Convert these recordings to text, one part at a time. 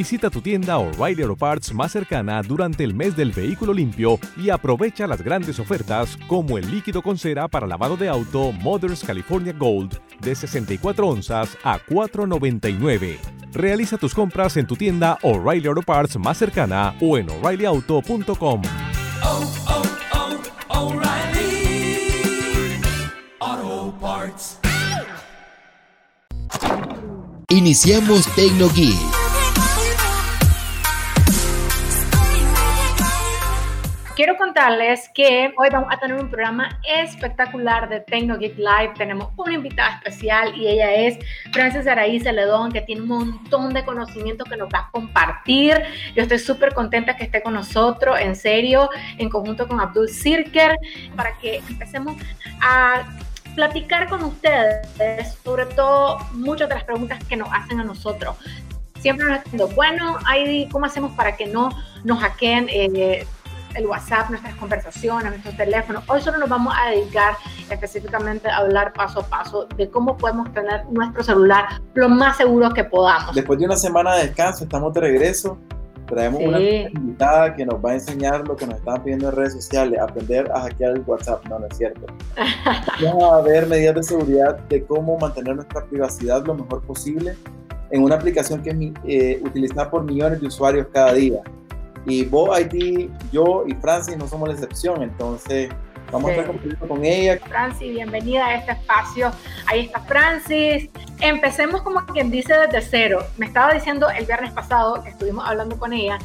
Visita tu tienda O'Reilly Auto Parts más cercana durante el mes del vehículo limpio y aprovecha las grandes ofertas como el líquido con cera para lavado de auto Mothers California Gold de 64 onzas a 4.99. Realiza tus compras en tu tienda O'Reilly Auto Parts más cercana o en o'ReillyAuto.com. Iniciamos TecnoGeek. Quiero contarles que hoy vamos a tener un programa espectacular de TecnoGeek Live. Tenemos una invitada especial y ella es Frances Araí Celedón, que tiene un montón de conocimiento que nos va a compartir. Yo estoy súper contenta que esté con nosotros, en serio, en conjunto con Abdul Sirker, para que empecemos a platicar con ustedes sobre todo muchas de las preguntas que nos hacen a nosotros. Siempre nos diciendo, bueno, ¿cómo hacemos para que no nos hackeen eh, el WhatsApp, nuestras conversaciones, nuestros teléfonos? Hoy solo nos vamos a dedicar específicamente a hablar paso a paso de cómo podemos tener nuestro celular lo más seguro que podamos. Después de una semana de descanso, estamos de regreso Traemos una invitada que nos va a enseñar lo que nos están pidiendo en redes sociales, aprender a hackear el WhatsApp. No, no es cierto. Vamos a ver medidas de seguridad de cómo mantener nuestra privacidad lo mejor posible en una aplicación que es eh, utilizada por millones de usuarios cada día. Y vos, IT, yo y Francis no somos la excepción, entonces Vamos a estar compartiendo con ella. Francis, bienvenida a este espacio. Ahí está Francis. Empecemos como quien dice desde cero. Me estaba diciendo el viernes pasado que estuvimos hablando con ella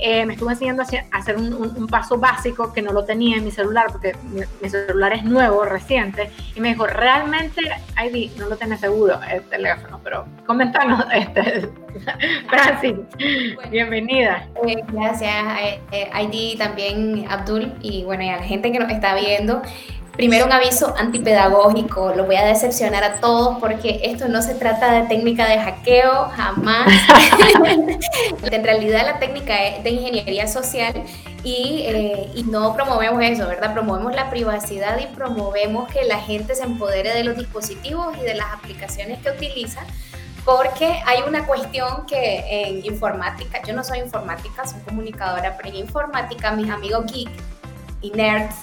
eh, me estuvo enseñando a hacer, un, paso básico que no lo tenía en mi celular, porque mi, celular es nuevo, reciente, y me dijo, realmente, ID, no lo tenés seguro el teléfono, pero comentanos, este, Francis, bienvenida. Eh, gracias, eh, ID, también Abdul, y bueno, y a la gente que nos está viendo. Primero un aviso antipedagógico, lo voy a decepcionar a todos porque esto no se trata de técnica de hackeo, jamás. en realidad la técnica es de ingeniería social y, eh, y, no promovemos eso, ¿verdad? Promovemos la privacidad y promovemos que la gente se empodere de los dispositivos y de las aplicaciones que utiliza porque hay una cuestión que en informática, yo no soy informática, soy comunicadora, pero en informática mis amigos geek y nerds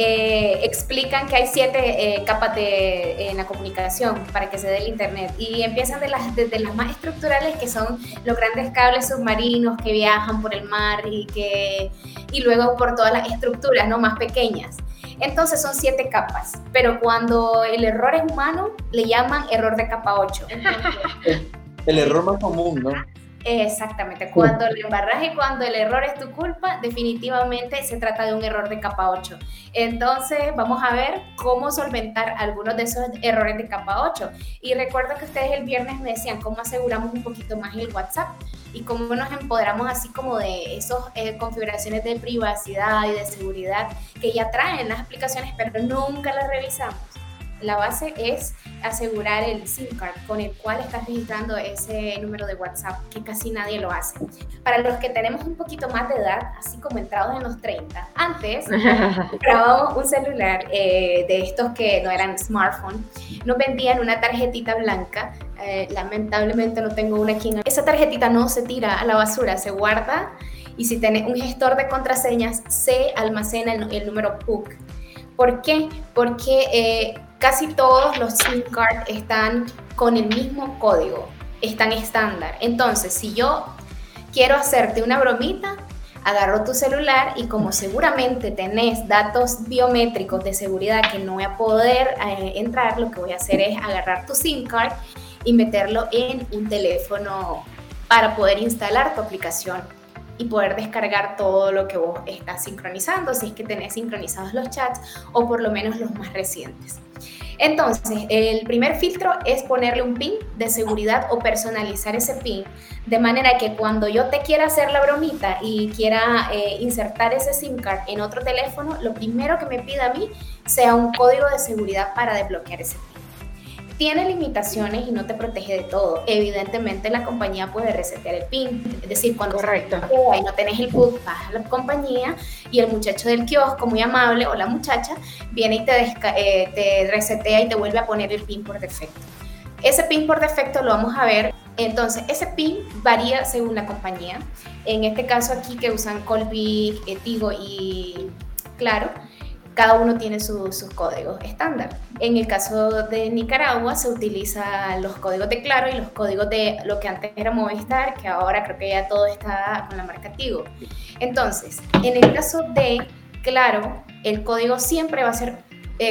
eh, explican que hay siete eh, capas de, en la comunicación para que se dé el Internet y empiezan de las, desde las más estructurales que son los grandes cables submarinos que viajan por el mar y, que, y luego por todas las estructuras ¿no? más pequeñas. Entonces son siete capas, pero cuando el error es humano, le llaman error de capa 8. el error más común, ¿no? Exactamente, cuando el embarraje y cuando el error es tu culpa, definitivamente se trata de un error de capa 8. Entonces vamos a ver cómo solventar algunos de esos errores de capa 8. Y recuerdo que ustedes el viernes me decían cómo aseguramos un poquito más el WhatsApp y cómo nos empoderamos así como de esas eh, configuraciones de privacidad y de seguridad que ya traen las aplicaciones, pero nunca las revisamos. La base es asegurar el SIM card con el cual estás registrando ese número de WhatsApp, que casi nadie lo hace. Para los que tenemos un poquito más de edad, así como entrados en los 30, antes comprábamos un celular eh, de estos que no eran smartphone, nos vendían una tarjetita blanca. Eh, lamentablemente no tengo una aquí. Esa tarjetita no se tira a la basura, se guarda y si tienes un gestor de contraseñas, se almacena el, número PUC. ¿Por qué? Porque eh, casi todos los SIM cards están con el mismo código, están estándar. Entonces, si yo quiero hacerte una bromita, agarro tu celular y como seguramente tenés datos biométricos de seguridad que no voy a poder eh, entrar, lo que voy a hacer es agarrar tu SIM card y meterlo en un teléfono para poder instalar tu aplicación y poder descargar todo lo que vos estás sincronizando, si es que tenés sincronizados los chats o por lo menos los más recientes. Entonces, el primer filtro es ponerle un pin de seguridad o personalizar ese pin, de manera que cuando yo te quiera hacer la bromita y quiera eh, insertar ese SIM card en otro teléfono, lo primero que me pida a mí sea un código de seguridad para desbloquear ese pin tiene limitaciones y no te protege de todo. Evidentemente la compañía puede resetear el PIN, es decir, cuando Correcto. y no tenés el PUC, vas a la compañía y el muchacho del kiosco, muy amable, o la muchacha, viene y te, eh, te resetea y te vuelve a poner el PIN por defecto. Ese PIN por defecto lo vamos a ver Entonces, ese PIN varía según la compañía. En este caso aquí que usan Colby, Tigo y Claro, cada uno tiene sus códigos estándar. En el caso de Nicaragua se utilizan los códigos de Claro y los códigos de lo que antes era Movistar, que ahora creo que ya todo está con la marca Tigo. Entonces, en el caso de Claro, el código siempre va a ser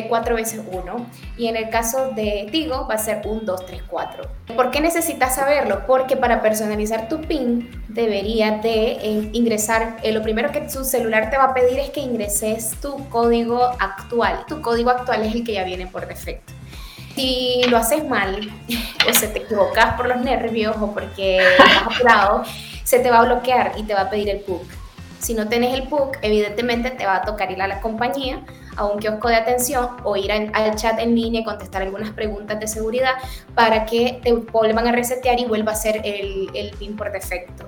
4 eh, veces 1 y en el caso de Tigo va a ser 1, 2, 3, 4. ¿Por qué necesitas saberlo? Porque para personalizar tu PIN debería de eh, ingresar, eh, lo primero que tu celular te va a pedir es que ingreses tu código actual. Tu código actual es el que ya viene por defecto. Si lo haces mal o se te equivocas por los nervios o porque estás apurado, se te va a bloquear y te va a pedir el PUC. Si no tenés el PUC, evidentemente te va a tocar ir a la compañía a un kiosco de atención o ir al chat en línea y contestar algunas preguntas de seguridad para que te vuelvan a resetear y vuelva a ser el, el PIN por defecto.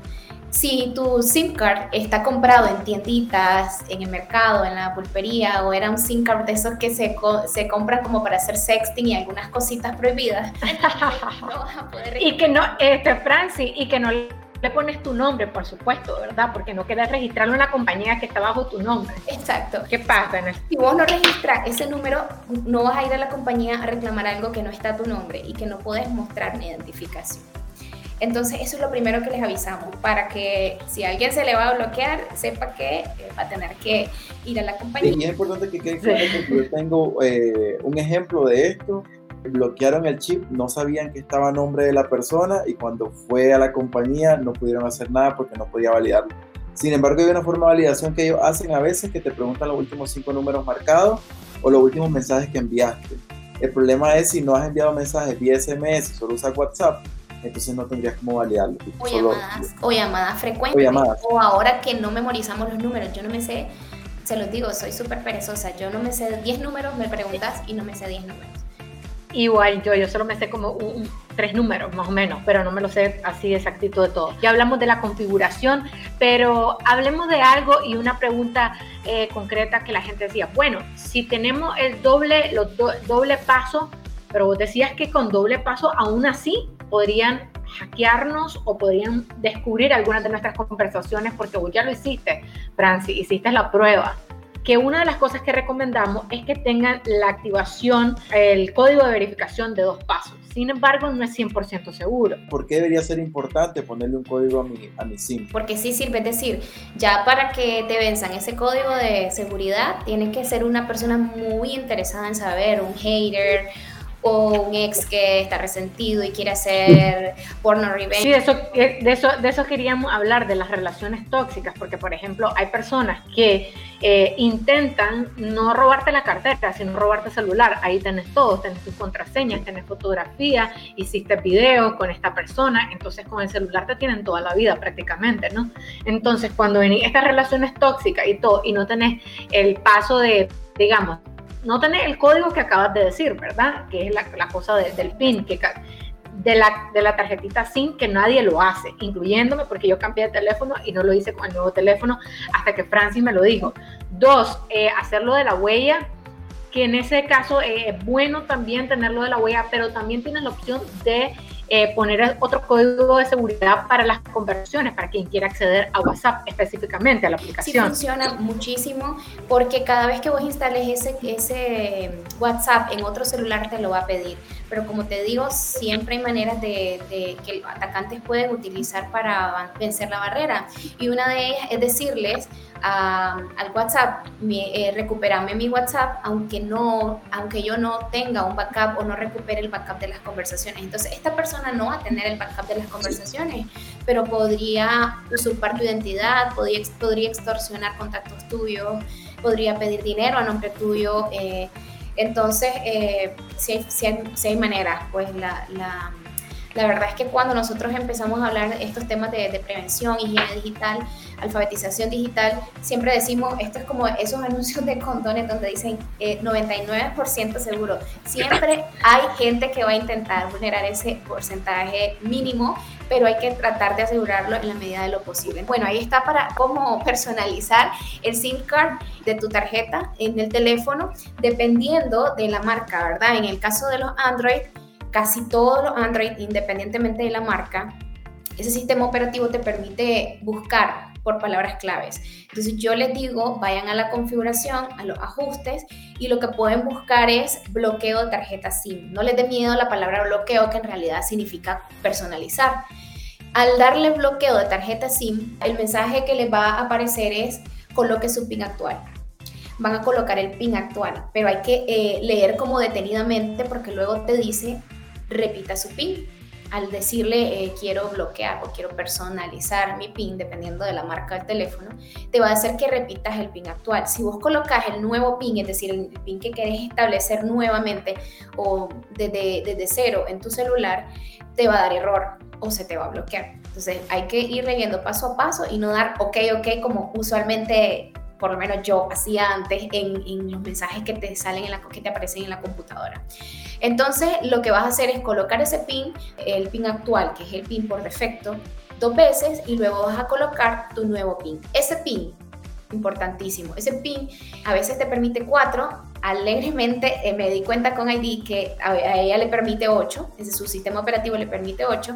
Si tu SIM card está comprado en tienditas, en el mercado, en la pulpería, o era un SIM card de esos que se, se compran como para hacer sexting y algunas cositas prohibidas, no vas a poder Y que no, este, Francis, y que no le pones tu nombre, por supuesto, ¿verdad? Porque no quieres registrarlo en la compañía que está bajo tu nombre. Exacto. ¿Qué pasa? Si vos no registras ese número, no vas a ir a la compañía a reclamar algo que no está a tu nombre y que no puedes mostrar ni identificación. Entonces, eso es lo primero que les avisamos, para que si a alguien se le va a bloquear, sepa que eh, va a tener que ir a la compañía. y es importante que quede claro que yo tengo eh, un ejemplo de esto bloquearon el chip, no sabían que estaba nombre de la persona y cuando fue a la compañía no pudieron hacer nada porque no podía validarlo. Sin embargo, hay una forma de validación que ellos hacen a veces que te preguntan los últimos cinco números marcados o los últimos mensajes que enviaste. El problema es si no has enviado mensajes vía SMS, solo usas WhatsApp, entonces no tendrías cómo validarlo. O llamadas, o llamadas frecuentes. O, o ahora que no memorizamos los números, yo no me sé, se los digo, soy súper perezosa, yo no me sé 10 números, me preguntas y no me sé 10 números. Igual yo, yo solo me sé como un, tres números más o menos, pero no me lo sé así exactito de todo. Ya hablamos de la configuración, pero hablemos de algo y una pregunta eh, concreta que la gente decía, bueno, si tenemos el doble, los doble paso, pero vos decías que con doble paso aún así podrían hackearnos o podrían descubrir algunas de nuestras conversaciones porque vos ya lo hiciste, Francis, hiciste la prueba que una de las cosas que recomendamos es que tengan la activación, el código de verificación de dos pasos. Sin embargo, no es 100% seguro. ¿Por qué debería ser importante ponerle un código a mi, a mi SIM? Porque sí sirve, es decir, ya para que te venzan ese código de seguridad, tienes que ser una persona muy interesada en saber, un hater, o un ex que está resentido y quiere hacer porno revenge. Sí, de eso, eh, de eso, de eso queríamos hablar, de las relaciones tóxicas, porque por ejemplo hay personas que eh, intentan no robarte la cartera, sino robarte el celular. Ahí tenés todo, tenés tus contraseñas, tenés fotografía, hiciste video con esta persona, entonces con el celular te tienen toda la vida prácticamente, ¿no? Entonces cuando venís estas relaciones tóxicas y todo, y no tenés el paso de, digamos, no tenés el código que acabas de decir, ¿verdad? Que es la, cosa del PIN, que, de, la, de la tarjetita SIM, que nadie lo hace, incluyéndome porque yo cambié de teléfono y no lo hice con el nuevo teléfono hasta que Francis me lo dijo. Dos, eh, hacerlo de la huella, que en ese caso eh, es bueno también tenerlo de la huella, pero también tienes la opción de eh, poner otro código de seguridad para las conversaciones, para quien quiera acceder a WhatsApp específicamente, a la aplicación. Sí funciona muchísimo porque cada vez que vos instales ese, ese WhatsApp en otro celular te lo va a pedir. Pero como te digo, siempre hay maneras de, que los atacantes pueden utilizar para vencer la barrera. Y una de ellas es decirles, al WhatsApp, mi, eh, recuperame mi WhatsApp, aunque, no, aunque yo no tenga un backup o no recupere el backup de las conversaciones. Entonces, esta persona no va a tener el backup de las conversaciones, pero podría usurpar tu identidad, podría, podría extorsionar contactos tuyos, podría pedir dinero a nombre tuyo. Eh, entonces, eh, si, hay, si, pues la la verdad es que cuando nosotros empezamos a hablar de estos temas de, prevención, higiene digital, alfabetización digital, siempre decimos, esto es como esos anuncios de condones donde dicen 99% eh, seguro. Siempre hay gente que va a intentar vulnerar ese porcentaje mínimo, pero hay que tratar de asegurarlo en la medida de lo posible. Bueno, ahí está para cómo personalizar el SIM card de tu tarjeta en el teléfono, dependiendo de la marca, ¿verdad? En el caso de los Android, casi todos los Android, independientemente de la marca, ese sistema operativo te permite buscar por palabras claves. Entonces yo les digo, vayan a la configuración, a los ajustes y lo que pueden buscar es bloqueo de tarjeta SIM. No les dé miedo la palabra bloqueo que en realidad significa personalizar. Al darle bloqueo de tarjeta SIM, el mensaje que les va a aparecer es coloque su PIN actual. Van a colocar el PIN actual, pero hay que eh, leer como detenidamente porque luego te dice repita su PIN al decirle eh, quiero bloquear o quiero personalizar mi PIN, dependiendo de la marca del teléfono, te va a hacer que repitas el PIN actual. Si vos colocas el nuevo PIN, es decir, el PIN que querés establecer nuevamente o desde, desde cero en tu celular, te va a dar error o se te va a bloquear. Entonces hay que ir leyendo paso a paso y no dar ok, ok, como usualmente por lo menos yo hacía antes en, los mensajes que te salen en la que te aparecen en la computadora. Entonces, lo que vas a hacer es colocar ese pin, el pin actual, que es el pin por defecto, dos veces y luego vas a colocar tu nuevo pin. Ese pin, importantísimo, ese pin a veces te permite cuatro, alegremente eh, me di cuenta con ID que a, ella le permite 8, ese su sistema operativo le permite 8,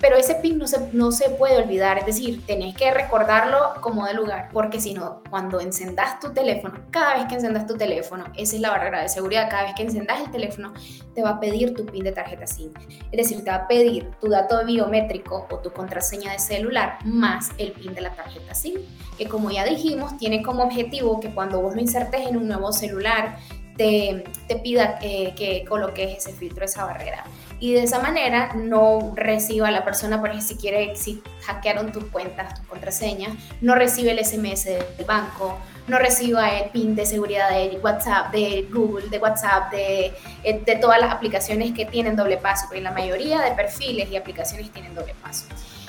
pero ese PIN no se, no se puede olvidar, es decir, tenés que recordarlo como de lugar, porque si no, cuando encendas tu teléfono, cada vez que encendas tu teléfono, esa es la barrera de seguridad, cada vez que encendas el teléfono, te va a pedir tu PIN de tarjeta SIM, es decir, te va a pedir tu dato biométrico o tu contraseña de celular más el PIN de la tarjeta SIM, que como ya dijimos, tiene como objetivo que cuando vos lo insertes en un nuevo celular, te, pida eh, que coloques ese filtro, esa barrera. Y de esa manera no reciba la persona, por ejemplo, si quiere, si hackearon tus cuentas, tus contraseñas, no recibe el SMS del banco, no reciba el PIN de seguridad de WhatsApp, de Google, de WhatsApp, de, eh, de todas las aplicaciones que tienen doble paso, porque la mayoría de perfiles y aplicaciones tienen doble paso.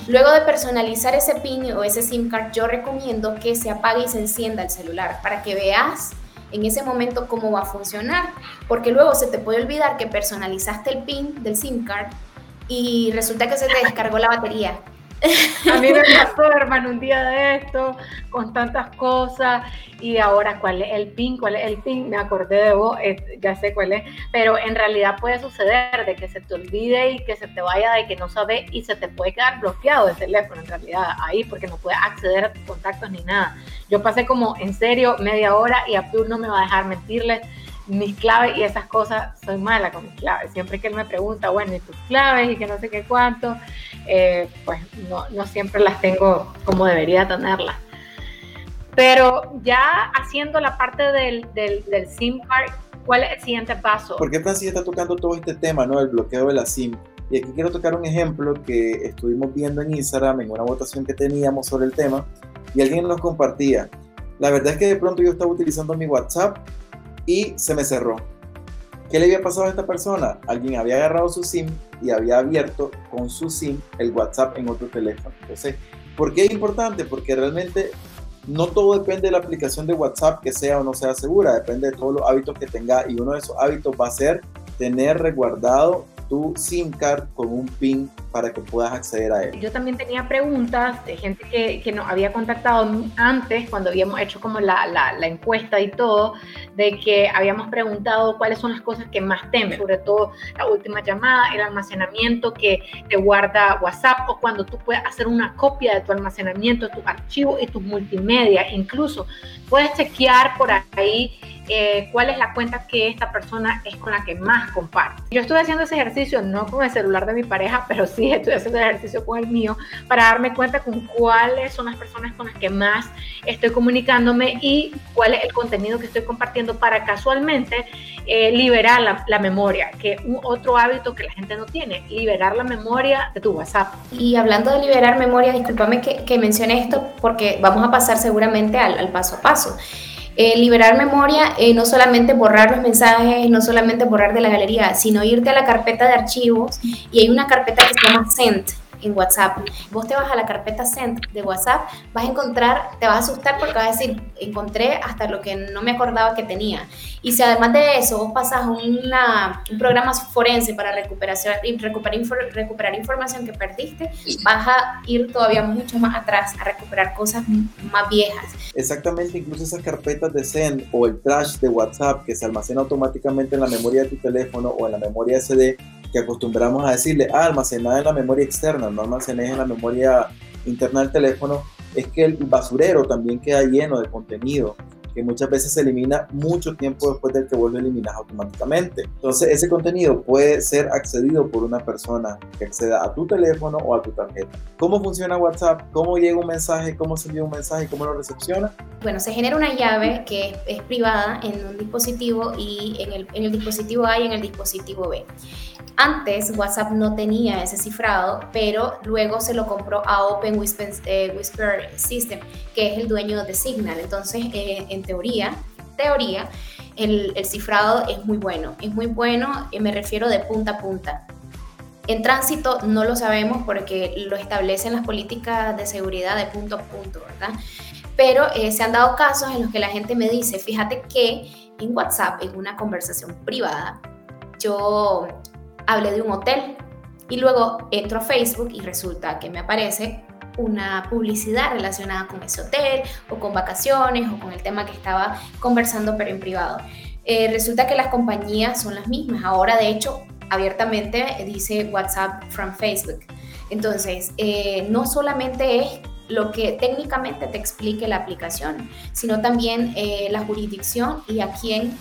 Luego de personalizar ese PIN o ese SIM card, yo recomiendo que se apague y se encienda el celular para que veas en ese momento cómo va a funcionar, porque luego se te puede olvidar que personalizaste el PIN del SIM card y resulta que se te descargó la batería. A mí me pasó, hermano, un día de esto, con tantas cosas, y ahora, ¿cuál es el PIN? ¿Cuál es el PIN? Me acordé de vos, ya sé cuál es, pero en realidad puede suceder de que se te olvide y que se te vaya de que no sabes y se te puede quedar bloqueado el teléfono, en realidad, ahí, porque no puedes acceder a tus contactos ni nada. Yo pasé como, en serio, media hora y Abdul no me va a dejar mentirles mis claves y esas cosas, soy mala con mis claves. Siempre que él me pregunta, bueno, ¿y tus claves? Y que no sé qué cuánto, eh, pues no, no siempre las tengo como debería tenerlas. Pero ya haciendo la parte del, del, del SIM card, ¿cuál es el siguiente paso? ¿Por qué Francis está tocando todo este tema, ¿no? El bloqueo de la SIM. Y aquí quiero tocar un ejemplo que estuvimos viendo en Instagram en una votación que teníamos sobre el tema y alguien nos compartía. La verdad es que de pronto yo estaba utilizando mi WhatsApp y se me cerró. ¿Qué le había pasado a esta persona? Alguien había agarrado su SIM y había abierto con su SIM el WhatsApp en otro teléfono. Entonces, ¿por qué es importante? Porque realmente no todo depende de la aplicación de WhatsApp que sea o no sea segura, depende de todos los hábitos que tenga y uno de esos hábitos va a ser tener resguardado tu SIM card con un PIN para que puedas acceder a él. Yo también tenía preguntas de gente que, que nos había contactado antes, cuando habíamos hecho como la, la, la, encuesta y todo, de que habíamos preguntado cuáles son las cosas que más temen, sobre todo la última llamada, el almacenamiento que te guarda WhatsApp o cuando tú puedes hacer una copia de tu almacenamiento, tus archivos y tus multimedia. Incluso puedes chequear por ahí eh, cuál es la cuenta que esta persona es con la que más comparte. Yo estoy haciendo ese ejercicio no con el celular de mi pareja, pero sí estoy haciendo el ejercicio con el mío para darme cuenta con cuáles son las personas con las que más estoy comunicándome y cuál es el contenido que estoy compartiendo para casualmente eh, liberar la, la, memoria, que es otro hábito que la gente no tiene, liberar la memoria de tu WhatsApp. Y hablando de liberar memoria, discúlpame que, que mencione esto porque vamos a pasar seguramente al, al paso a paso. Eh, liberar memoria, eh, no solamente borrar los mensajes, no solamente borrar de la galería, sino irte a la carpeta de archivos y hay una carpeta que se llama Send en WhatsApp. Vos te vas a la carpeta Send de WhatsApp, vas a encontrar, te vas a asustar porque vas a decir, encontré hasta lo que no me acordaba que tenía. Y si además de eso vos pasas un programa forense para recuperación, recuperar, recuperar información que perdiste, vas a ir todavía mucho más atrás a recuperar cosas más viejas. Exactamente, incluso esas carpetas de Send o el trash de WhatsApp que se almacena automáticamente en la memoria de tu teléfono o en la memoria SD que acostumbramos a decirle, ah, almacenar en la memoria externa, no almacenes en la memoria interna del teléfono, es que el basurero también queda lleno de contenido que muchas veces se elimina mucho tiempo después del que vuelve a eliminar automáticamente. Entonces ese contenido puede ser accedido por una persona que acceda a tu teléfono o a tu tarjeta. ¿Cómo funciona WhatsApp? ¿Cómo llega un mensaje? ¿Cómo se envía un mensaje? ¿Cómo lo recepciona? Bueno, se genera una llave que es, privada en un dispositivo y en el, dispositivo A y en el dispositivo B. Antes WhatsApp no tenía ese cifrado, pero luego se lo compró a Open Whisper, eh, System, que es el dueño de Signal. Entonces, eh, en teoría, teoría, el, cifrado es muy bueno. Es muy bueno, y me refiero de punta a punta. En tránsito no lo sabemos porque lo establecen las políticas de seguridad de punto a punto, ¿verdad? Pero eh, se han dado casos en los que la gente me dice, fíjate que en WhatsApp, en una conversación privada, yo hablé de un hotel y luego entro a Facebook y resulta que me aparece una publicidad relacionada con ese hotel o con vacaciones o con el tema que estaba conversando pero en privado. Eh, resulta que las compañías son las mismas. Ahora, de hecho, abiertamente dice WhatsApp from Facebook. Entonces, eh, no solamente es lo que técnicamente te explique la aplicación, sino también eh, la jurisdicción y a quién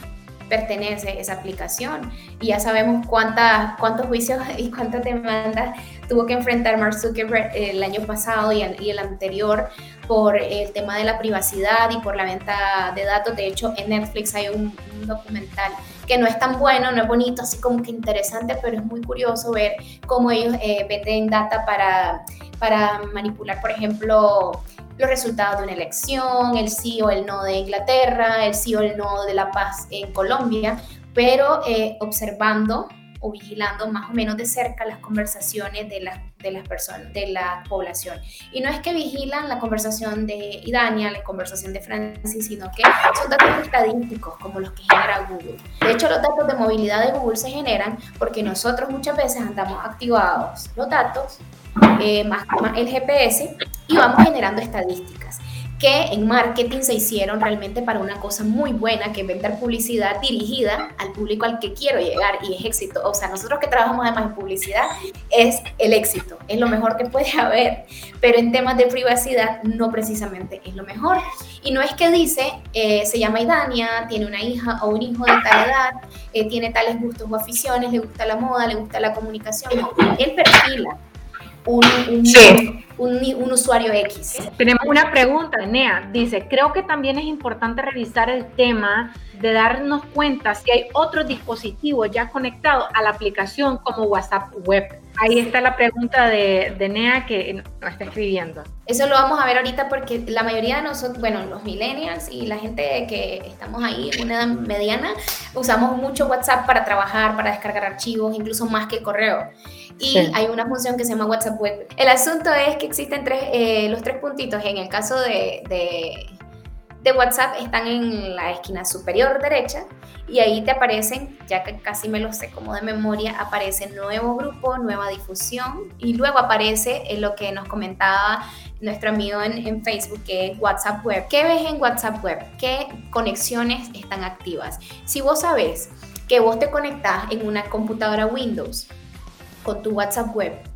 pertenece esa aplicación. Y ya sabemos cuántas, cuántos juicios y cuántas demandas tuvo que enfrentar Mark Zuckerberg el año pasado y el, anterior por el tema de la privacidad y por la venta de datos. De hecho, en Netflix hay un, documental que no es tan bueno, no es bonito, así como que interesante, pero es muy curioso ver cómo ellos eh, venden data para, para manipular, por ejemplo, los resultados de una elección, el sí o el no de Inglaterra, el sí o el no de la paz en Colombia, pero eh, observando o vigilando más o menos de cerca las conversaciones de las, de las personas, de la población. Y no es que vigilan la conversación de Idania, la conversación de Francis, sino que son datos estadísticos como los que genera Google. De hecho, los datos de movilidad de Google se generan porque nosotros muchas veces andamos activados los datos, eh, más, más el GPS, y vamos generando estadísticas que en marketing se hicieron realmente para una cosa muy buena, que es vender publicidad dirigida al público al que quiero llegar y es éxito. O sea, nosotros que trabajamos además en publicidad, es el éxito, es lo mejor que puede haber, pero en temas de privacidad no precisamente es lo mejor. Y no es que dice, eh, se llama Idania, tiene una hija o un hijo de tal edad, eh, tiene tales gustos o aficiones, le gusta la moda, le gusta la comunicación, él perfila un, un, usuario X. Tenemos una pregunta, Nea. Dice, creo que también es importante revisar el tema de darnos cuenta si hay otros dispositivos ya conectados a la aplicación como WhatsApp Web. Ahí está la pregunta de, de Nea que nos está escribiendo. Eso lo vamos a ver ahorita porque la mayoría de nosotros, bueno, los millennials y la gente que estamos ahí en una edad mediana, usamos mucho WhatsApp para trabajar, para descargar archivos, incluso más que correo. Y hay una función que se llama WhatsApp Web. El asunto es que existen tres, eh, los tres puntitos. En el caso de, de de WhatsApp están en la esquina superior derecha y ahí te aparecen, ya que casi me lo sé como de memoria, aparece nuevo grupo, nueva difusión y luego aparece lo que nos comentaba nuestro amigo en, Facebook, que es WhatsApp Web. ¿Qué ves en WhatsApp Web? ¿Qué conexiones están activas? Si vos sabés que vos te conectás en una computadora Windows con tu WhatsApp Web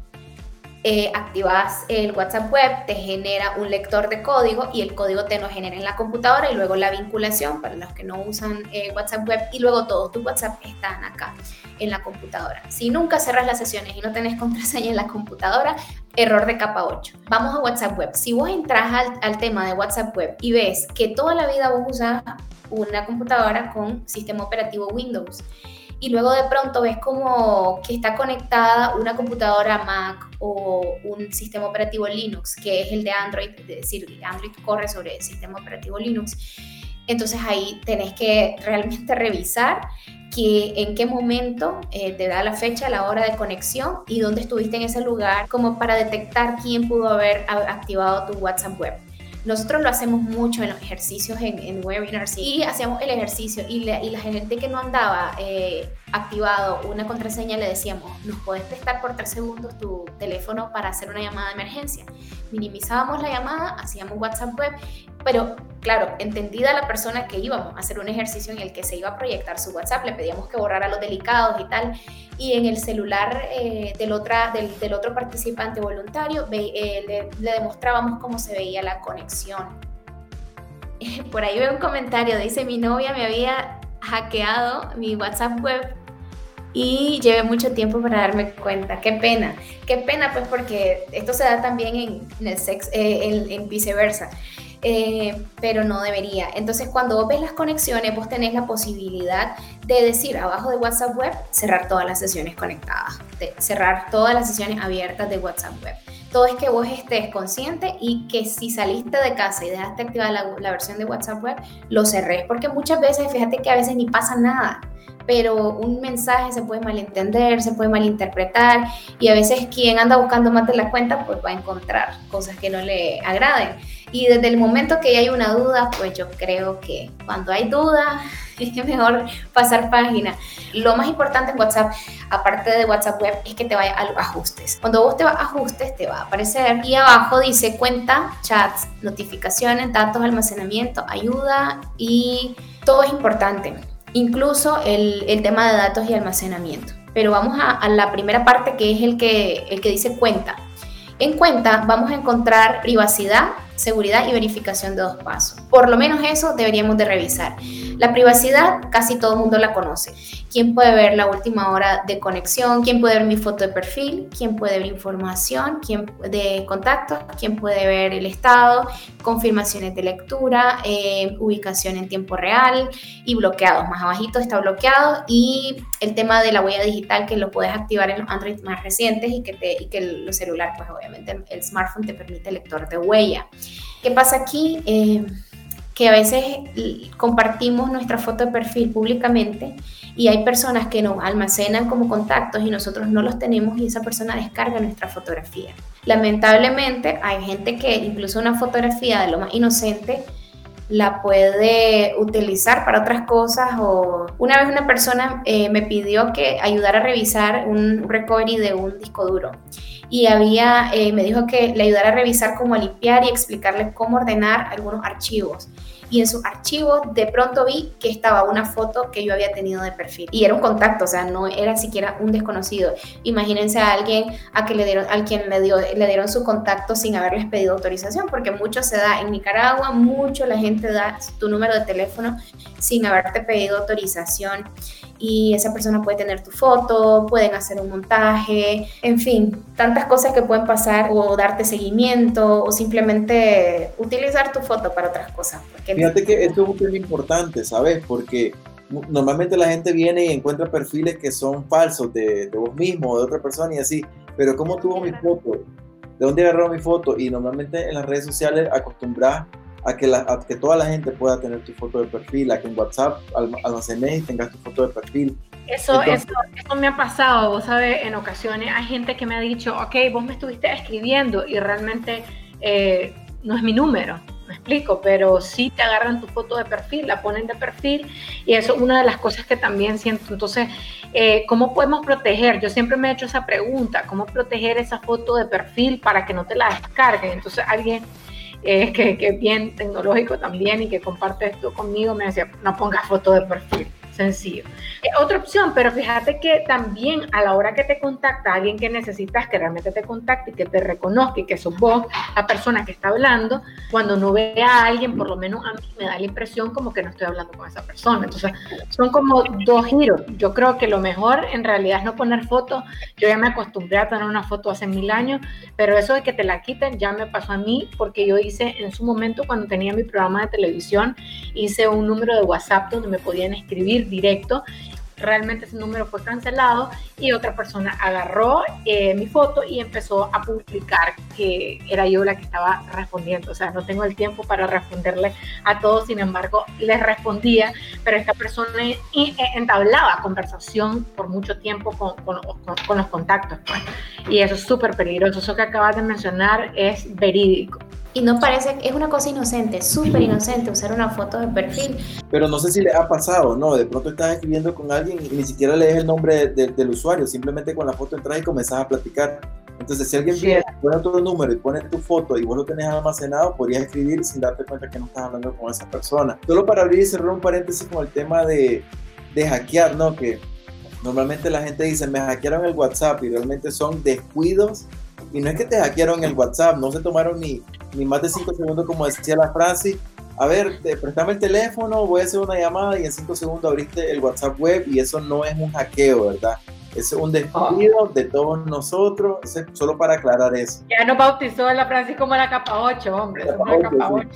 eh, activas el WhatsApp web, te genera un lector de código y el código te lo genera en la computadora y luego la vinculación para los que no usan eh, WhatsApp web y luego todos tus WhatsApp están acá en la computadora. Si nunca cerras las sesiones y no tenés contraseña en la computadora, error de capa 8. Vamos a WhatsApp web. Si vos entras al, al tema de WhatsApp web y ves que toda la vida vos usas una computadora con sistema operativo Windows, y luego de pronto ves como que está conectada una computadora Mac o un sistema operativo Linux, que es el de Android, es decir, Android corre sobre el sistema operativo Linux. Entonces ahí tenés que realmente revisar que en qué momento eh, te da la fecha, la hora de conexión y dónde estuviste en ese lugar, como para detectar quién pudo haber activado tu WhatsApp web. Nosotros lo hacemos mucho en los ejercicios en, webinars y hacíamos el ejercicio y, la gente que no andaba eh, activado una contraseña le decíamos, nos puedes prestar por tres segundos tu teléfono para hacer una llamada de emergencia. Minimizábamos la llamada, hacíamos WhatsApp web pero claro, entendida la persona que íbamos a hacer un ejercicio en el que se iba a proyectar su WhatsApp, le pedíamos que borrara los delicados y tal, y en el celular eh, del, otra, del, otro participante voluntario eh, le, le, demostrábamos cómo se veía la conexión. Por ahí veo un comentario, dice mi novia me había hackeado mi WhatsApp web y llevé mucho tiempo para darme cuenta. Qué pena, qué pena pues porque esto se da también en, el sex, eh, en viceversa. Eh, pero no debería. Entonces, cuando vos ves las conexiones, vos tenés la posibilidad de decir abajo de WhatsApp Web, cerrar todas las sesiones conectadas, cerrar todas las sesiones abiertas de WhatsApp Web. Todo es que vos estés consciente y que si saliste de casa y dejaste activada la, la versión de WhatsApp Web, lo cerrés, porque muchas veces, fíjate que a veces ni pasa nada pero un mensaje se puede malentender, se puede malinterpretar y a veces quien anda buscando más de la cuenta pues va a encontrar cosas que no le agraden. Y desde el momento que hay una duda, pues yo creo que cuando hay duda es mejor pasar página. Lo más importante en WhatsApp, aparte de WhatsApp Web, es que te vaya a los ajustes. Cuando vos te vas a ajustes, te va a aparecer y abajo dice cuenta, chats, notificaciones, datos, almacenamiento, ayuda y todo es importante incluso el, el, tema de datos y almacenamiento. Pero vamos a, la primera parte que es el que, el que dice cuenta. En cuenta vamos a encontrar privacidad, seguridad y verificación de dos pasos. Por lo menos eso deberíamos de revisar. La privacidad casi todo el mundo la conoce. ¿Quién puede ver la última hora de conexión? ¿Quién puede ver mi foto de perfil? ¿Quién puede ver información? ¿Quién de contacto? ¿Quién puede ver el estado? Confirmaciones de lectura, eh, ubicación en tiempo real y bloqueados. Más abajito está bloqueado y el tema de la huella digital que lo puedes activar en los Android más recientes y que, te, y que los celulares, pues obviamente el smartphone te permite lector de huella. ¿Qué pasa aquí? Eh, que a veces compartimos nuestra foto de perfil públicamente y hay personas que nos almacenan como contactos y nosotros no los tenemos y esa persona descarga nuestra fotografía. Lamentablemente hay gente que incluso una fotografía de lo más inocente la puede utilizar para otras cosas o una vez una persona eh, me pidió que ayudara a revisar un recovery de un disco duro y había, eh, me dijo que le ayudara a revisar cómo limpiar y explicarle cómo ordenar algunos archivos y en sus archivos de pronto vi que estaba una foto que yo había tenido de perfil y era un contacto, o sea, no era siquiera un desconocido. Imagínense a alguien a que le dieron, a quien le, dio, le dieron su contacto sin haberles pedido autorización, porque mucho se da en Nicaragua, mucho la gente da tu número de teléfono sin haberte pedido autorización y esa persona puede tener tu foto, pueden hacer un montaje, en fin, tantas cosas que pueden pasar o darte seguimiento o simplemente utilizar tu foto para otras cosas. Fíjate que esto es un tema importante, ¿sabes? Porque normalmente la gente viene y encuentra perfiles que son falsos de, de vos mismo o de otra persona y así, pero ¿cómo tuvo mi foto? ¿De dónde agarró mi foto? Y normalmente en las redes sociales acostumbras a que, la, que toda la gente pueda tener tu foto de perfil, a que en WhatsApp almacenes y tengas tu foto de perfil. Eso, eso, eso, me ha pasado, vos sabes, en ocasiones hay gente que me ha dicho, ok, vos me estuviste escribiendo y realmente eh, no es mi número, me explico, pero sí te agarran tu foto de perfil, la ponen de perfil y eso es una de las cosas que también siento. Entonces, eh, ¿cómo podemos proteger? Yo siempre me he hecho esa pregunta, ¿cómo proteger esa foto de perfil para que no te la descarguen? Entonces, alguien eh, que, que, es bien tecnológico también y que comparte esto conmigo, me decía, no pongas foto de perfil sencillo. Eh, otra opción, pero fíjate que también a la hora que te contacta alguien que necesitas que realmente te contacte y que te reconozca y que sos vos la persona que está hablando, cuando no ve a alguien, por lo menos a mí me da la impresión como que no estoy hablando con esa persona. Entonces, son como dos giros. Yo creo que lo mejor en realidad es no poner fotos. Yo ya me acostumbré a tener una foto hace mil años, pero eso de que te la quiten ya me pasó a mí porque yo hice en su momento cuando tenía mi programa de televisión, hice un número de WhatsApp donde me podían escribir directo. Realmente ese número fue cancelado y otra persona agarró eh, mi foto y empezó a publicar que era yo la que estaba respondiendo. O sea, no tengo el tiempo para responderle a todos, sin embargo, les respondía, pero esta persona e, entablaba conversación por mucho tiempo con, con, con los contactos. Pues. Y eso es súper peligroso. Eso que acabas de mencionar es verídico. Y no parece, es una cosa inocente, súper inocente usar una foto de perfil. Pero no sé si le ha pasado, ¿no? De pronto estás escribiendo con alguien y ni siquiera lees el nombre del usuario, simplemente con la foto entras y comenzás a platicar. Entonces, si alguien viene, pone otro número y pone tu foto y vos lo tenés almacenado, podrías escribir sin darte cuenta que no estás hablando con esa persona. Solo para abrir y cerrar un paréntesis con el tema de, de hackear, ¿no? Que normalmente la gente dice, me hackearon el WhatsApp y realmente son descuidos. Y no es que te hackearon el WhatsApp, no se tomaron ni, ni más de cinco segundos como decía la frase. A ver, te, préstame el teléfono, voy a hacer una llamada y en cinco segundos abriste el WhatsApp web y eso no es un hackeo, ¿verdad? Es un descuido de todos nosotros, solo para aclarar eso. Ya nos bautizó la Francis como la capa 8, hombre. La capa 8. La capa 8.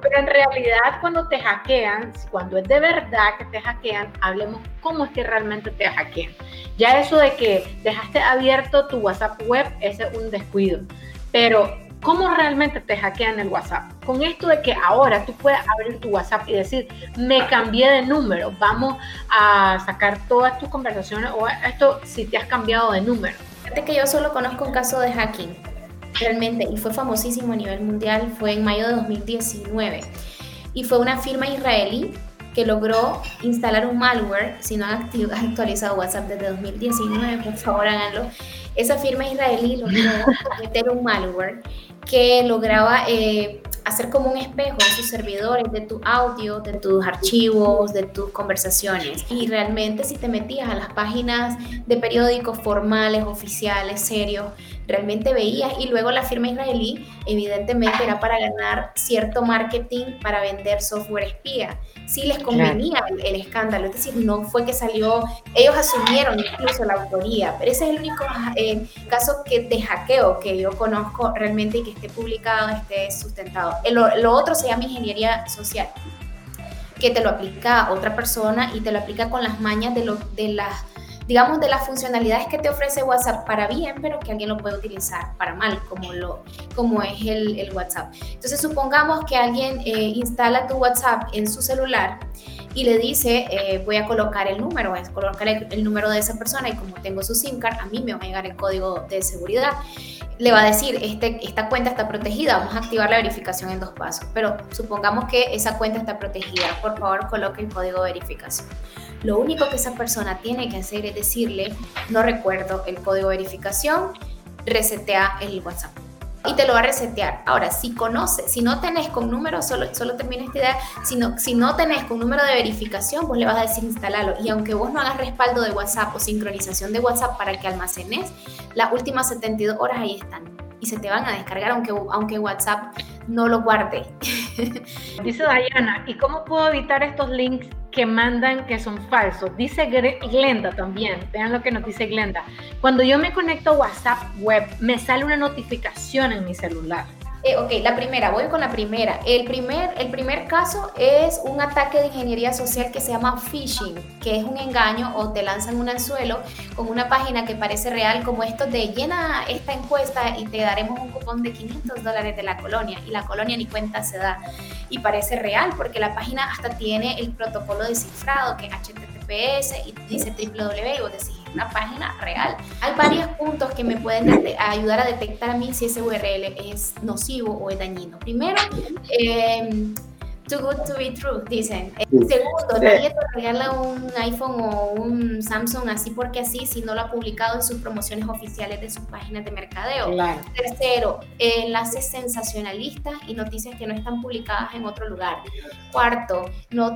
Pero en realidad cuando te hackean, cuando es de verdad que te hackean, hablemos cómo es que realmente te hackean. Ya eso de que dejaste abierto tu WhatsApp web, ese es un descuido. Pero ¿Cómo realmente te hackean el WhatsApp? Con esto de que ahora tú puedes abrir tu WhatsApp y decir, me cambié de número, vamos a sacar todas tus conversaciones o esto si te has cambiado de número. Fíjate que yo solo conozco un caso de hacking, realmente, y fue famosísimo a nivel mundial, fue en mayo de 2019. Y fue una firma israelí que logró instalar un malware, si no han actualizado WhatsApp desde 2019, por favor háganlo. Esa firma israelí logró meter un malware que lograba eh, hacer como un espejo en sus servidores de tu audio, de tus archivos, de tus conversaciones. Y realmente si te metías a las páginas de periódicos formales, oficiales, serios, realmente veías y luego la firma israelí evidentemente era para ganar cierto marketing para vender software espía. Sí les convenía el, escándalo, es decir, no fue que salió, ellos asumieron incluso la autoría, pero ese es el único eh, caso que de hackeo que yo conozco realmente y que esté publicado, esté sustentado. Lo, lo otro se llama ingeniería social que te lo aplica otra persona y te lo aplica con las mañas de, lo, de las digamos, de las funcionalidades que te ofrece WhatsApp para bien, pero que alguien lo puede utilizar para mal, como, lo, como es el, el WhatsApp. Entonces, supongamos que alguien eh, instala tu WhatsApp en su celular y le dice, eh, voy a colocar el número, voy a colocar el, número de esa persona y como tengo su SIM card, a mí me va a llegar el código de seguridad. Le va a decir, este, esta cuenta está protegida, vamos a activar la verificación en dos pasos. Pero supongamos que esa cuenta está protegida, por favor coloque el código de verificación. Lo único que esa persona tiene que hacer es decirle, no recuerdo el código de verificación, resetea el WhatsApp. Y te lo va a resetear. Ahora, si conoces, si no tenés con número, solo, solo termina esta idea, si no, si no tenés con número de verificación, vos le vas a decir instalalo. Y aunque vos no hagas respaldo de WhatsApp o sincronización de WhatsApp para que almacenes, las últimas 72 horas ahí están. Y se te van a descargar aunque, aunque WhatsApp no lo guarde. Dice Diana, ¿y cómo puedo evitar estos links que mandan que son falsos? Dice Glenda también, vean lo que nos dice Glenda. Cuando yo me conecto a WhatsApp web, me sale una notificación en mi celular. Eh, ok, la primera, voy con la primera. El primer, el primer caso es un ataque de ingeniería social que se llama phishing, que es un engaño o te lanzan un anzuelo con una página que parece real como esto de llena esta encuesta y te daremos un cupón de 500 dólares de la colonia y la colonia ni cuenta se da y parece real porque la página hasta tiene el protocolo descifrado que es HTTPS y dice www y vos decís una página real. Hay varios puntos que me pueden ayudar a detectar a mí si ese URL es nocivo o es dañino. Primero, eh, Too good to be true, dicen. Segundo, nadie te regala un iPhone o un Samsung así porque así si no lo ha publicado en sus promociones oficiales de sus páginas de mercadeo. Tercero, enlaces sensacionalistas y noticias que no están publicadas en otro lugar. Cuarto,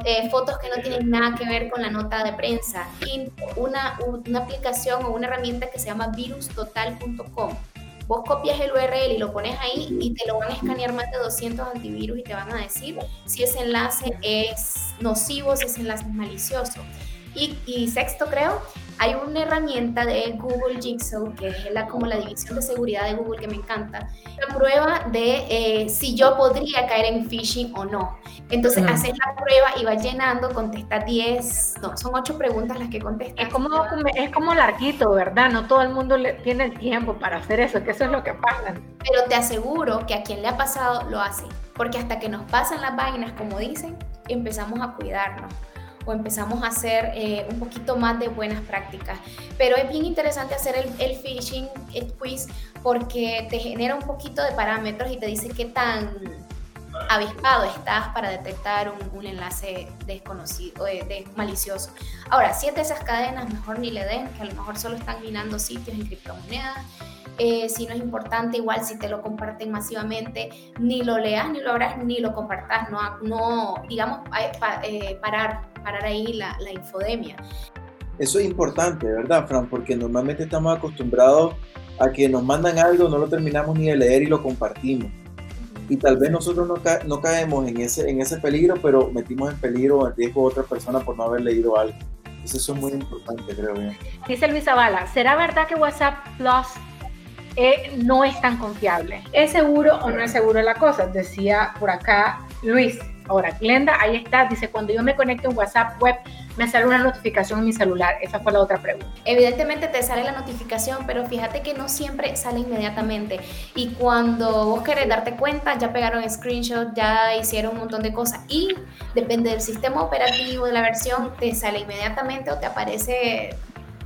eh, fotos que no tienen nada que ver con la nota de prensa. Quinto, una, una aplicación o una herramienta que se llama virustotal.com Vos copias el URL y lo pones ahí y te lo van a escanear más de 200 antivirus y te van a decir si ese enlace es nocivo, si ese enlace es malicioso. Y, y sexto, creo, hay una herramienta de Google Jigsaw, que es la, como la división de seguridad de Google que me encanta, la prueba de eh, si yo podría caer en phishing o no. Entonces haces la prueba y vas llenando, contestas 10, no, son 8 preguntas las que contestas. Es como, es como larguito, ¿verdad? No todo el mundo le, tiene el tiempo para hacer eso, que eso es lo que pasa. Pero te aseguro que a quien le ha pasado lo hace, porque hasta que nos pasan las vainas, como dicen, empezamos a cuidarnos o empezamos a hacer eh, un poquito más de buenas prácticas. Pero es bien interesante hacer el, phishing el quiz porque te genera un poquito de parámetros y te dice qué tan avispado estás para detectar un, enlace desconocido, de, de, malicioso. Ahora, si es de esas cadenas, mejor ni le den, que a lo mejor solo están minando sitios en criptomonedas. Eh, si no es importante, igual si te lo comparten masivamente, ni lo leas, ni lo abras, ni lo compartas, no, no digamos, eh, parar, parar ahí la, la infodemia. Eso es importante, ¿verdad, Fran? Porque normalmente estamos acostumbrados a que nos mandan algo, no lo terminamos ni de leer y lo compartimos y tal vez nosotros no, no, caemos en ese, en ese peligro, pero metimos en peligro o en riesgo a otra persona por no haber leído algo. eso es muy importante, creo yo. Dice Luis Zavala, ¿será verdad que WhatsApp Plus eh, no es tan confiable? ¿Es seguro o no es seguro la cosa? Decía por acá Luis. Ahora, Glenda, ahí está, dice, cuando yo me conecto en WhatsApp web, me sale una notificación en mi celular. Esa fue la otra pregunta. Evidentemente te sale la notificación, pero fíjate que no siempre sale inmediatamente. Y cuando vos querés darte cuenta, ya pegaron screenshot, ya hicieron un montón de cosas. Y depende del sistema operativo, de la versión, te sale inmediatamente o te aparece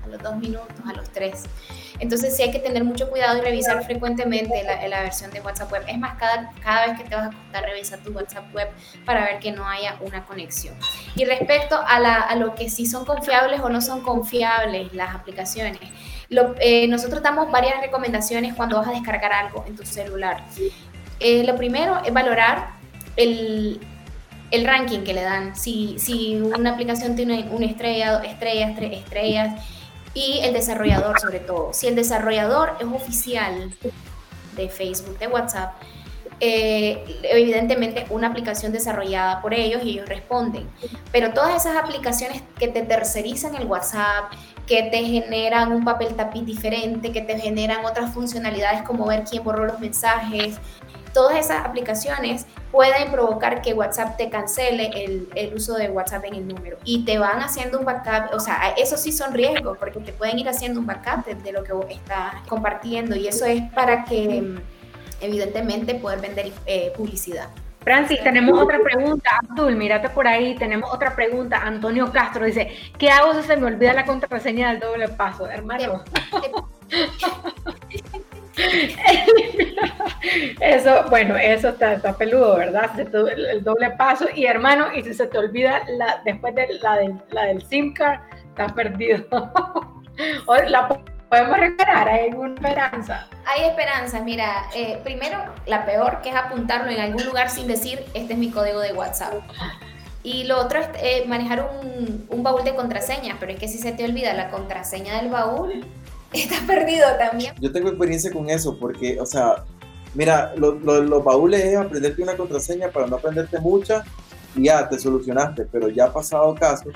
los dos minutos, a los tres. Entonces sí hay que tener mucho cuidado y revisar frecuentemente la, la, versión de WhatsApp Web. Es más, cada, cada vez que te vas a acostar, revisa tu WhatsApp Web para ver que no haya una conexión. Y respecto a, lo que sí son confiables o no son confiables las aplicaciones, eh, nosotros damos varias recomendaciones cuando vas a descargar algo en tu celular. Eh, lo primero es valorar el, el ranking que le dan. Si, si una aplicación tiene una estrella, estrellas, tres estrellas, y el desarrollador sobre todo. Si el desarrollador es oficial de Facebook, de WhatsApp, eh, evidentemente una aplicación desarrollada por ellos y ellos responden. Pero todas esas aplicaciones que te tercerizan el WhatsApp, que te generan un papel tapiz diferente, que te generan otras funcionalidades como ver quién borró los mensajes, todas esas aplicaciones pueden provocar que WhatsApp te cancele el, el, uso de WhatsApp en el número y te van haciendo un backup, o sea, eso sí son riesgos porque te pueden ir haciendo un backup de, lo que vos estás compartiendo y eso es para que evidentemente poder vender eh, publicidad. Francis, tenemos otra pregunta. Abdul, mírate por ahí. Tenemos otra pregunta. Antonio Castro dice: ¿Qué hago si se me olvida la contraseña del doble paso, hermano? Eso, bueno, eso está, peludo, ¿verdad? El doble paso y hermano, y si se te olvida la, después de la, de, la del SIM card, estás perdido. la podemos recuperar, hay alguna esperanza. Hay esperanza, mira, eh, primero, la peor que es apuntarlo en algún lugar sin decir, este es mi código de WhatsApp. Y lo otro es eh, manejar un, un baúl de contraseñas, pero es que si se te olvida la contraseña del baúl, estás perdido también. Yo tengo experiencia con eso porque, o sea, mira, los baúles es aprenderte una contraseña para no aprenderte mucha y ya te solucionaste, pero ya ha pasado casos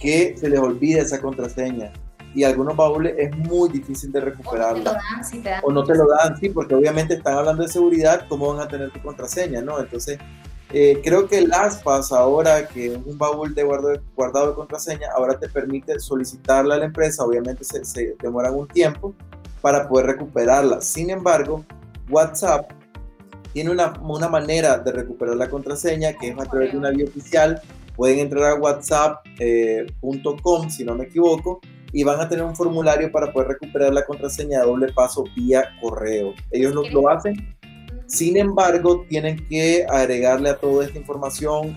que se les olvida esa contraseña y algunos baúles es muy difícil de recuperarla. O no te lo dan, sí, porque obviamente están hablando de seguridad, ¿cómo van a tener tu contraseña, no? Entonces, eh, creo que el ASPAS ahora, que es un baúl de guardado, de contraseña, ahora te permite solicitarla a la empresa, obviamente se, se demoran un tiempo para poder recuperarla. Sin embargo, WhatsApp tiene una, una, manera de recuperar la contraseña que es a través de una vía oficial. Pueden entrar a whatsapp.com, eh, si no me equivoco, y van a tener un formulario para poder recuperar la contraseña de doble paso vía correo. Ellos lo, lo hacen sin embargo, tienen que agregarle a toda esta información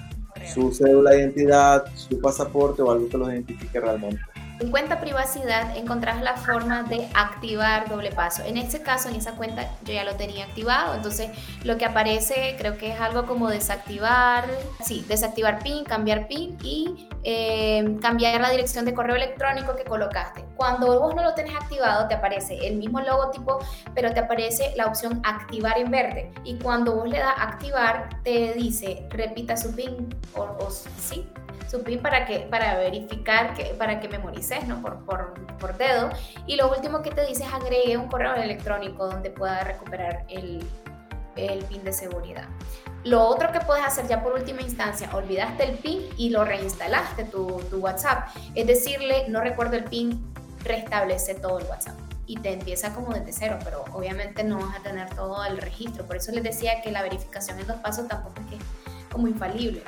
su cédula de identidad, su pasaporte o algo que los identifique realmente. En cuenta privacidad encontrás la forma de activar doble paso. En este caso, en esa cuenta yo ya lo tenía activado, entonces lo que aparece creo que es algo como desactivar, sí, desactivar PIN, cambiar PIN y eh, cambiar la dirección de correo electrónico que colocaste. Cuando vos no lo tenés activado, te aparece el mismo logotipo, pero te aparece la opción activar en verde. Y cuando vos le das activar, te dice repita su PIN o, o sí, su PIN para, que, para verificar, que, para que memorices ¿no? por, por, por dedo. Y lo último que te dice es un correo electrónico donde pueda recuperar el, el PIN de seguridad. Lo otro que puedes hacer ya por última instancia, olvidaste el PIN y lo reinstalaste tu, tu WhatsApp. Es decirle, no recuerdo el PIN, restablece todo el WhatsApp y te empieza como desde cero, pero obviamente no vas a tener todo el registro. Por eso les decía que la verificación en dos pasos tampoco es que como infalible.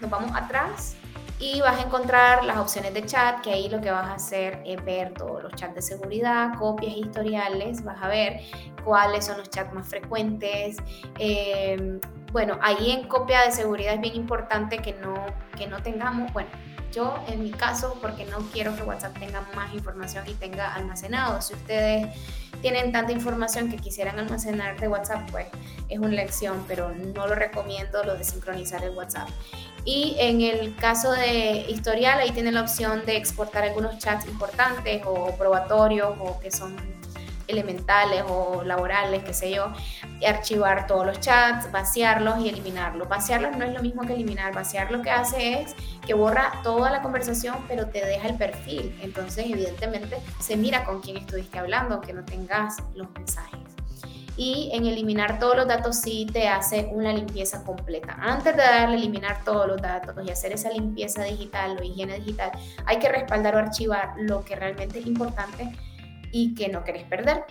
Nos vamos atrás y vas a encontrar las opciones de chat, que ahí lo que vas a hacer es ver todos los chats de seguridad, copias historiales, vas a ver cuáles son los chats más frecuentes. Eh, bueno, ahí en copia de seguridad es bien importante que no, que no tengamos, bueno, yo en mi caso, porque no quiero que WhatsApp tenga más información y tenga almacenado. Si ustedes tienen tanta información que quisieran almacenar de WhatsApp, pues es una lección, pero no lo recomiendo lo de sincronizar el WhatsApp. Y en el caso de historial, ahí tiene la opción de exportar algunos chats importantes o probatorios o que son elementales o laborales, qué sé yo, archivar todos los chats, vaciarlos y eliminarlos. Vaciarlos no es lo mismo que eliminar, vaciar lo que hace es que borra toda la conversación, pero te deja el perfil. Entonces, evidentemente, se mira con quién estuviste hablando, aunque no tengas los mensajes. Y en eliminar todos los datos sí te hace una limpieza completa. Antes de darle eliminar todos los datos y hacer esa limpieza digital o higiene digital, hay que respaldar o archivar lo que realmente es importante y que no querés perder.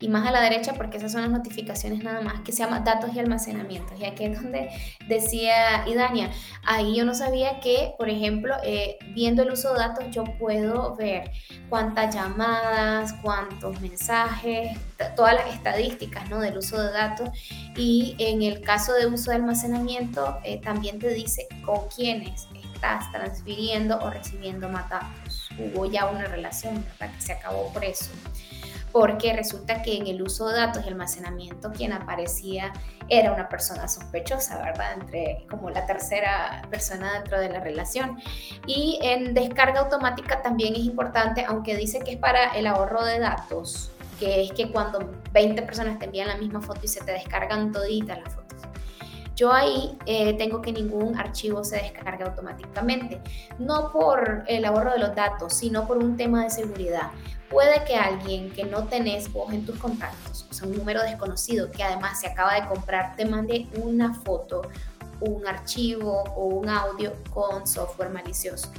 Y más a la derecha, porque esas son las notificaciones nada más, que se llama datos y almacenamiento. Y aquí es donde decía Idania, ahí yo no sabía que, por ejemplo, eh, viendo el uso de datos, yo puedo ver cuántas llamadas, cuántos mensajes, todas las estadísticas ¿no? del uso de datos. Y en el caso de uso de almacenamiento, eh, también te dice con quiénes estás transfiriendo o recibiendo más datos. Hubo ya una relación ¿verdad? que se acabó por eso. Porque resulta que en el uso de datos y almacenamiento quien aparecía era una persona sospechosa, ¿verdad? Entre como la tercera persona dentro de la relación. Y en descarga automática también es importante, aunque dice que es para el ahorro de datos, que es que cuando 20 personas te envían la misma foto y se te descargan toditas las fotos yo ahí eh, tengo que ningún archivo se descargue automáticamente, no por el ahorro de los datos, sino por un tema de seguridad. Puede que alguien que no tenés vos en tus contactos, o sea, un número desconocido que además se acaba de comprar, te mande una foto, un archivo o un audio con software malicioso.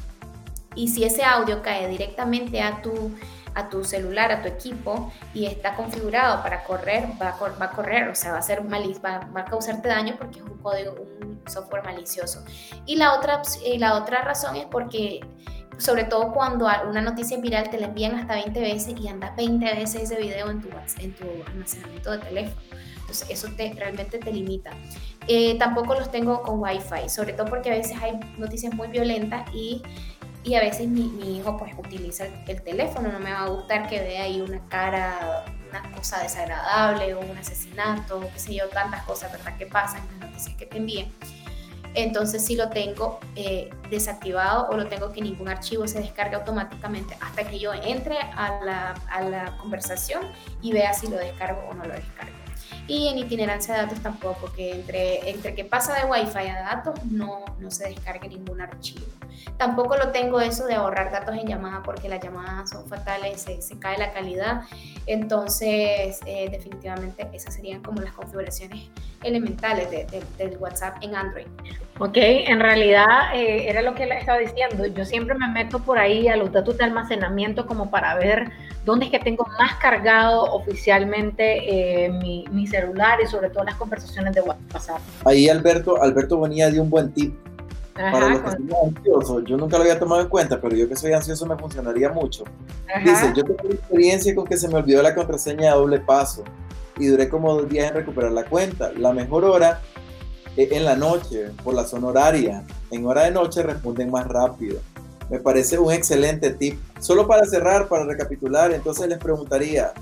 Y si ese audio cae directamente a tu a tu celular, a tu equipo y está configurado para correr, va a, va a correr, o sea, va a ser va, va, a causarte daño porque es un código, un software malicioso. Y la otra, y la otra razón es porque sobre todo cuando una noticia viral te la envían hasta 20 veces y andas 20 veces ese video en tu, en tu almacenamiento de teléfono. Entonces eso te, realmente te limita. Eh, tampoco los tengo con Wi-Fi, sobre todo porque a veces hay noticias muy violentas y y a veces mi, hijo pues utiliza el, teléfono, no me va a gustar que vea ahí una cara, una cosa desagradable o un asesinato, qué sé yo, tantas cosas, ¿verdad? Que pasan en las noticias que te envíen. Entonces si lo tengo eh, desactivado o lo tengo que ningún archivo se descargue automáticamente hasta que yo entre a la, a la conversación y vea si lo descargo o no lo descargo. Y en itinerancia de datos tampoco, que entre, entre que pasa de Wi-Fi a datos no, no se descargue ningún archivo. Tampoco lo tengo eso de ahorrar datos en llamada porque las llamadas son fatales, se, se cae la calidad. Entonces, eh, definitivamente esas serían como las configuraciones elementales de, del WhatsApp en Android. Ok, en realidad eh, era lo que le estaba diciendo. Yo siempre me meto por ahí a los datos de almacenamiento como para ver dónde es que tengo más cargado oficialmente eh, mi, mi, celular y sobre todo las conversaciones de WhatsApp. Ahí Alberto, Alberto venía de un buen tip. para los que son ansiosos, yo nunca lo había tomado en cuenta, pero yo que soy ansioso me funcionaría mucho. Dice, yo tengo experiencia con que se me olvidó la contraseña de doble paso y duré como dos días en recuperar la cuenta. La mejor hora es en la noche, por la zona horaria. En hora de noche responden más rápido. Me parece un excelente tip. Solo para cerrar, para recapitular, entonces les preguntaría,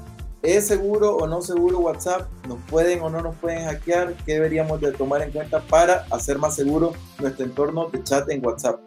¿es seguro o no seguro WhatsApp? ¿Nos pueden o no nos pueden hackear? ¿Qué deberíamos de tomar en cuenta para hacer más seguro nuestro entorno de chat en WhatsApp?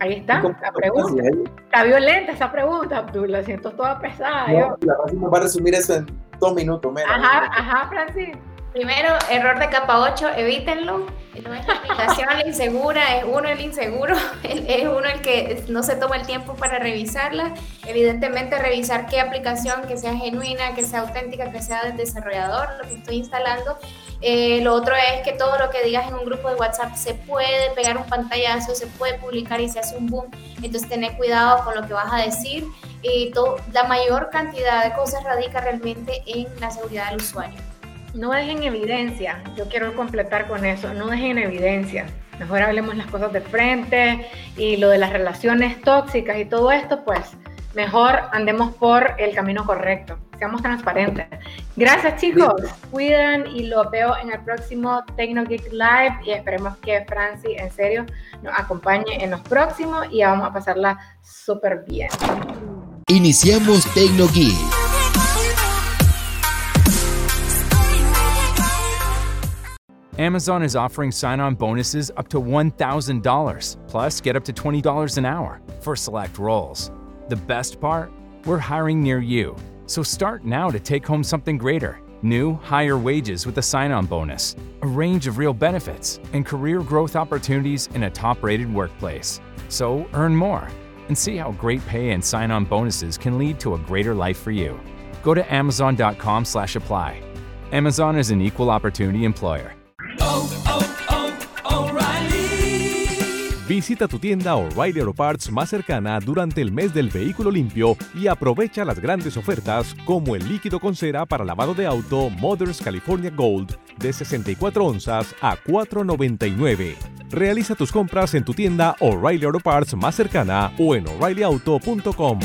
Ahí está, la pregunta. Está violenta esa pregunta, Abdul, la siento toda pesada. No, la va a resumir eso en dos minutos menos. Ajá, ajá, Francis. Primero, error de capa 8, evítenlo. No es la aplicación la insegura, es uno el inseguro, es uno el que no se toma el tiempo para revisarla. Evidentemente, revisar qué aplicación que sea genuina, que sea auténtica, que sea del desarrollador, lo que estoy instalando. Eh, lo otro es que todo lo que digas en un grupo de WhatsApp se puede pegar un pantallazo, se puede publicar y se hace un boom. Entonces, tener cuidado con lo que vas a decir. Y todo, la mayor cantidad de cosas radica realmente en la seguridad del usuario. no dejen evidencia. Yo quiero completar con eso. No dejen evidencia. Mejor hablemos las cosas de frente y lo de las relaciones tóxicas y todo esto, pues mejor andemos por el camino correcto. Seamos transparentes. Gracias chicos. Cuiden y lo veo en el próximo TecnoGeek Live y esperemos que Franci en serio nos acompañe en los próximos y vamos a pasarla súper bien. Iniciamos TecnoGeek. Amazon is offering sign on bonuses up to $1,000, plus get up to $20 an hour for select roles. The best part? We're hiring near you. So start now to take home something greater new, higher wages with a sign on bonus, a range of real benefits, and career growth opportunities in a top rated workplace. So earn more and see how great pay and sign on bonuses can lead to a greater life for you. Go to amazon.com slash apply. Amazon is an equal opportunity employer. Oh, Visita tu tienda O'Reilly Auto Parts más cercana durante el mes del vehículo limpio y aprovecha las grandes ofertas como el líquido con cera para lavado de auto Mothers California Gold de 64 onzas a 4.99. Realiza tus compras en tu tienda O'Reilly Auto Parts más cercana o en o'ReillyAuto.com.